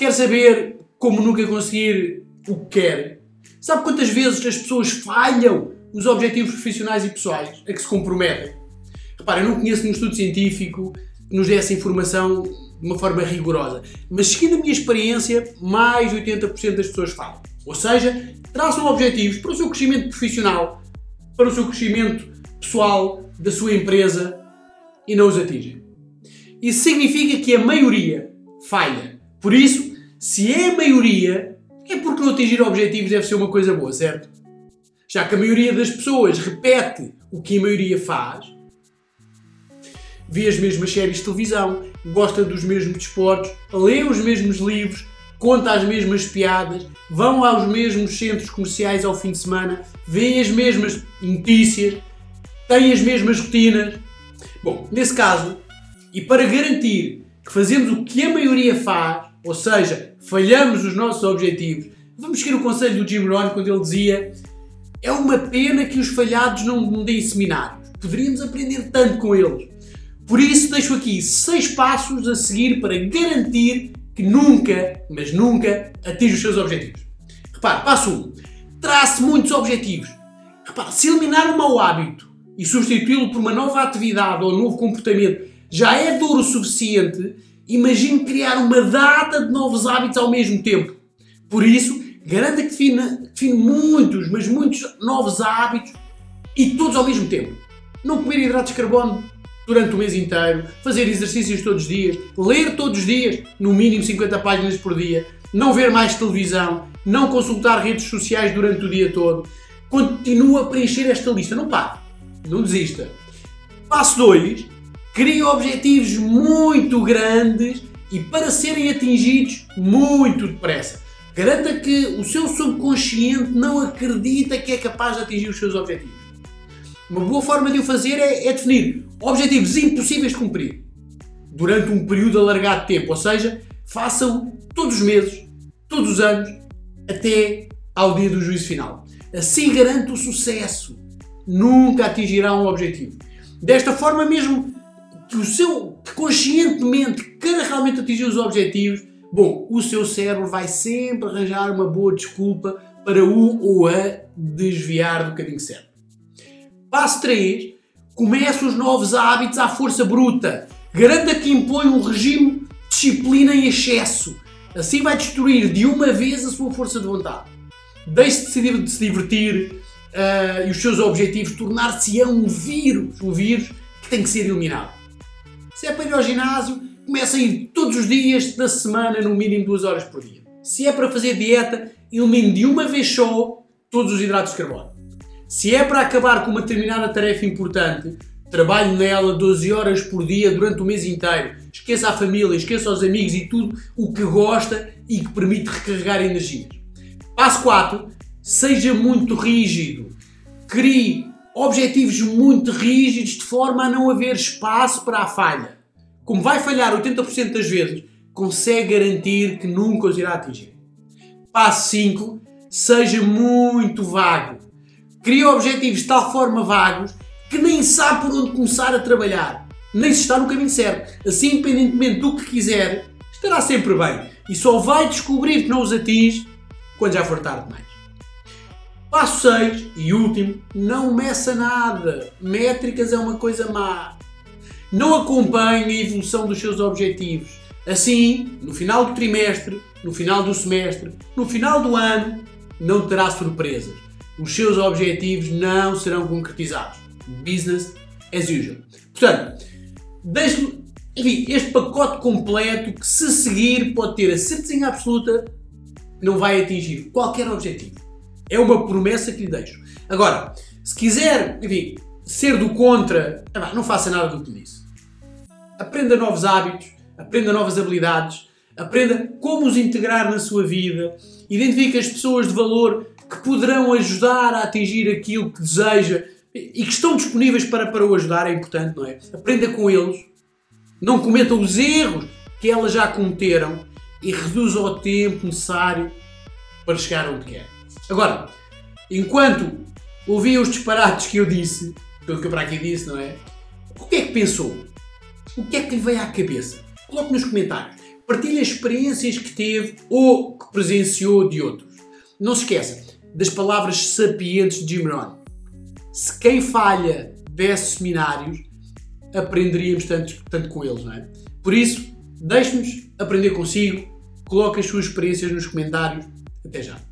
Quer saber como nunca conseguir o que quer? Sabe quantas vezes as pessoas falham os objetivos profissionais e pessoais a que se comprometem? Repara, eu não conheço nenhum estudo científico que nos dê essa informação de uma forma rigorosa, mas seguindo a minha experiência, mais de 80% das pessoas falham. Ou seja, traçam objetivos para o seu crescimento profissional, para o seu crescimento pessoal, da sua empresa e não os atingem. Isso significa que a maioria falha. Por isso, se é a maioria, é porque não atingir objetivos deve ser uma coisa boa, certo? Já que a maioria das pessoas repete o que a maioria faz, vê as mesmas séries de televisão, gosta dos mesmos desportos, lê os mesmos livros, conta as mesmas piadas, vão aos mesmos centros comerciais ao fim de semana, vêem as mesmas notícias, têm as mesmas rotinas. Bom, nesse caso, e para garantir que fazemos o que a maioria faz, ou seja, falhamos os nossos objetivos, vamos seguir o conselho do Jim Rohn quando ele dizia é uma pena que os falhados não deem seminários. Poderíamos aprender tanto com eles. Por isso, deixo aqui seis passos a seguir para garantir que nunca, mas nunca, atinge os seus objetivos. Repare, passo 1. Um, trace muitos objetivos. Repare, se eliminar um mau hábito e substituí-lo por uma nova atividade ou um novo comportamento já é duro o suficiente, imagine criar uma data de novos hábitos ao mesmo tempo. Por isso, garanta que define, define muitos, mas muitos novos hábitos e todos ao mesmo tempo. Não comer hidratos de carbono durante o mês inteiro, fazer exercícios todos os dias, ler todos os dias, no mínimo 50 páginas por dia, não ver mais televisão, não consultar redes sociais durante o dia todo. Continua a preencher esta lista, não pare, não desista. Passo 2. Crie objetivos muito grandes e para serem atingidos muito depressa. Garanta que o seu subconsciente não acredita que é capaz de atingir os seus objetivos. Uma boa forma de o fazer é, é definir objetivos impossíveis de cumprir durante um período alargado de tempo, ou seja, façam todos os meses, todos os anos, até ao dia do juízo final. Assim garante o sucesso. Nunca atingirá um objetivo. Desta forma, mesmo que o seu que conscientemente queira realmente atingir os objetivos, bom, o seu cérebro vai sempre arranjar uma boa desculpa para o ou a desviar do caminho certo. Passo 3. Comece os novos hábitos à força bruta. Garanta que impõe um regime disciplina em excesso. Assim vai destruir de uma vez a sua força de vontade. Deixe de se divertir uh, e os seus objetivos tornar-se-ão um vírus. Um vírus que tem que ser eliminado. Se é para ir ao ginásio, comece a ir todos os dias da semana, no mínimo duas horas por dia. Se é para fazer dieta, elimine de uma vez só todos os hidratos de carbono. Se é para acabar com uma determinada tarefa importante, trabalhe nela 12 horas por dia durante o mês inteiro. Esqueça a família, esqueça os amigos e tudo o que gosta e que permite recarregar energias. Passo 4. Seja muito rígido. Crie objetivos muito rígidos de forma a não haver espaço para a falha. Como vai falhar 80% das vezes, consegue garantir que nunca os irá atingir. Passo 5. Seja muito vago cria objetivos de tal forma vagos que nem sabe por onde começar a trabalhar, nem se está no caminho certo. Assim, independentemente do que quiser, estará sempre bem e só vai descobrir que não os atinge quando já for tarde demais. Passo 6 e último, não meça nada. Métricas é uma coisa má. Não acompanhe a evolução dos seus objetivos. Assim, no final do trimestre, no final do semestre, no final do ano, não terá surpresas os seus objetivos não serão concretizados. Business as usual. Portanto, este pacote completo que, se seguir, pode ter a certeza absoluta não vai atingir qualquer objetivo. É uma promessa que lhe deixo. Agora, se quiser, enfim, ser do contra, não faça nada do que disse. Aprenda novos hábitos, aprenda novas habilidades, aprenda como os integrar na sua vida, identifique as pessoas de valor que poderão ajudar a atingir aquilo que deseja e que estão disponíveis para, para o ajudar, é importante, não é? Aprenda com eles, não cometa os erros que elas já cometeram e reduza o tempo necessário para chegar onde quer. Agora, enquanto ouvia os disparates que eu disse, pelo que eu para aqui disse, não é? O que é que pensou? O que é que lhe veio à cabeça? Coloque nos comentários. Partilhe experiências que teve ou que presenciou de outros. Não se esqueça das palavras sapientes de Jim Rohn. Se quem falha desse seminários, aprenderíamos tanto, tanto com eles, não é? Por isso, deixe-nos aprender consigo, coloque as suas experiências nos comentários. Até já!